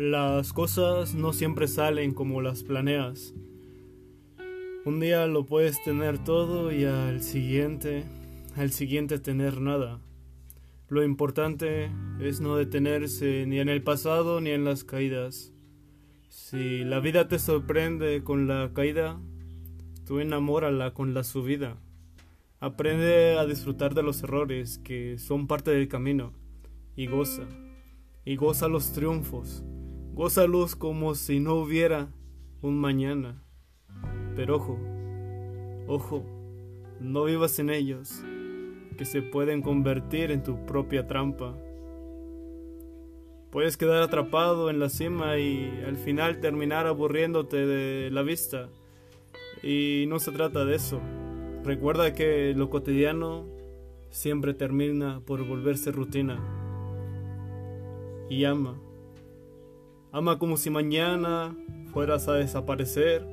Las cosas no siempre salen como las planeas. Un día lo puedes tener todo y al siguiente, al siguiente tener nada. Lo importante es no detenerse ni en el pasado ni en las caídas. Si la vida te sorprende con la caída, tú enamórala con la subida. Aprende a disfrutar de los errores que son parte del camino y goza, y goza los triunfos Gózalos como si no hubiera un mañana. Pero ojo, ojo, no vivas en ellos, que se pueden convertir en tu propia trampa. Puedes quedar atrapado en la cima y al final terminar aburriéndote de la vista. Y no se trata de eso. Recuerda que lo cotidiano siempre termina por volverse rutina. Y ama. Ama como si mañana fueras a desaparecer.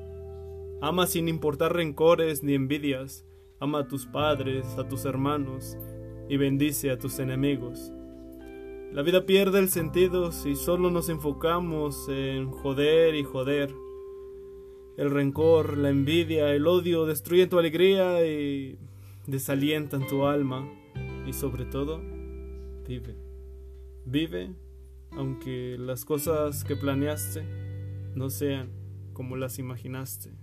Ama sin importar rencores ni envidias. Ama a tus padres, a tus hermanos y bendice a tus enemigos. La vida pierde el sentido si solo nos enfocamos en joder y joder. El rencor, la envidia, el odio destruyen tu alegría y desalientan tu alma. Y sobre todo, vive. Vive aunque las cosas que planeaste no sean como las imaginaste.